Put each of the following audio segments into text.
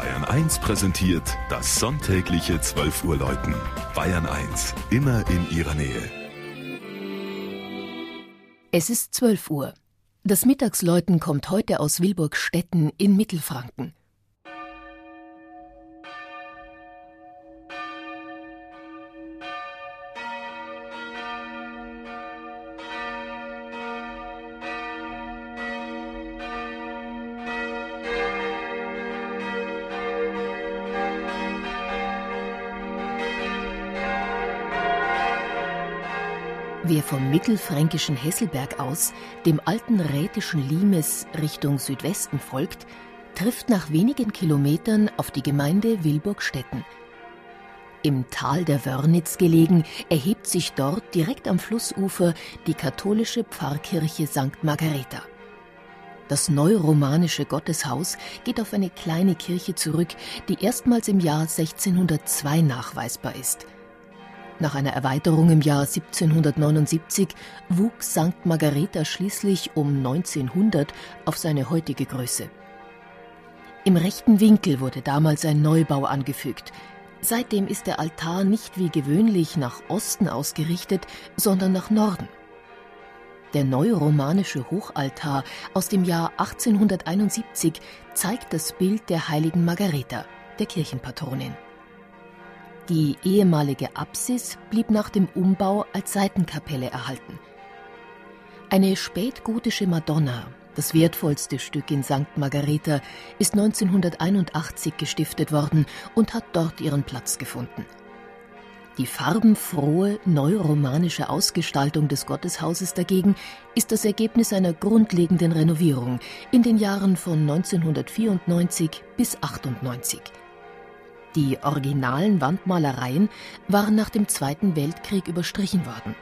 Bayern 1 präsentiert das sonntägliche 12 Uhr Läuten. Bayern 1, immer in ihrer Nähe. Es ist 12 Uhr. Das Mittagsläuten kommt heute aus Wilburgstetten in Mittelfranken. Wer vom mittelfränkischen Hesselberg aus dem alten rätischen Limes Richtung Südwesten folgt, trifft nach wenigen Kilometern auf die Gemeinde Wilburgstetten. Im Tal der Wörnitz gelegen, erhebt sich dort direkt am Flussufer die katholische Pfarrkirche St. Margareta. Das neuromanische Gotteshaus geht auf eine kleine Kirche zurück, die erstmals im Jahr 1602 nachweisbar ist – nach einer Erweiterung im Jahr 1779 wuchs St. Margareta schließlich um 1900 auf seine heutige Größe. Im rechten Winkel wurde damals ein Neubau angefügt. Seitdem ist der Altar nicht wie gewöhnlich nach Osten ausgerichtet, sondern nach Norden. Der neuromanische Hochaltar aus dem Jahr 1871 zeigt das Bild der heiligen Margareta, der Kirchenpatronin. Die ehemalige Apsis blieb nach dem Umbau als Seitenkapelle erhalten. Eine spätgotische Madonna, das wertvollste Stück in St. Margareta, ist 1981 gestiftet worden und hat dort ihren Platz gefunden. Die farbenfrohe neuromanische Ausgestaltung des Gotteshauses dagegen ist das Ergebnis einer grundlegenden Renovierung in den Jahren von 1994 bis 1998. Die originalen Wandmalereien waren nach dem Zweiten Weltkrieg überstrichen worden.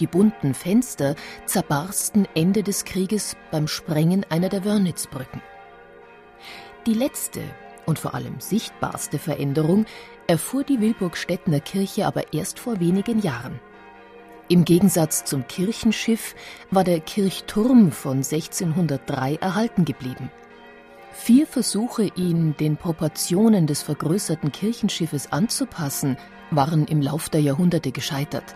Die bunten Fenster zerbarsten Ende des Krieges beim Sprengen einer der Wörnitzbrücken. Die letzte und vor allem sichtbarste Veränderung erfuhr die Wilburgstädtner Kirche aber erst vor wenigen Jahren. Im Gegensatz zum Kirchenschiff war der Kirchturm von 1603 erhalten geblieben – Vier Versuche, ihn den Proportionen des vergrößerten Kirchenschiffes anzupassen, waren im Lauf der Jahrhunderte gescheitert.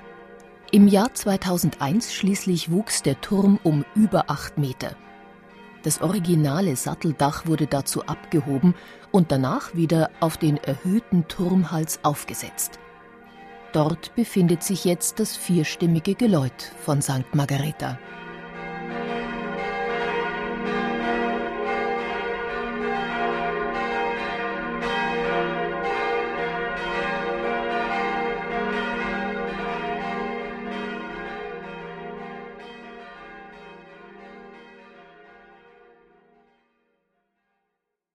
Im Jahr 2001 schließlich wuchs der Turm um über acht Meter. Das originale Satteldach wurde dazu abgehoben und danach wieder auf den erhöhten Turmhals aufgesetzt. Dort befindet sich jetzt das vierstimmige Geläut von St. Margareta.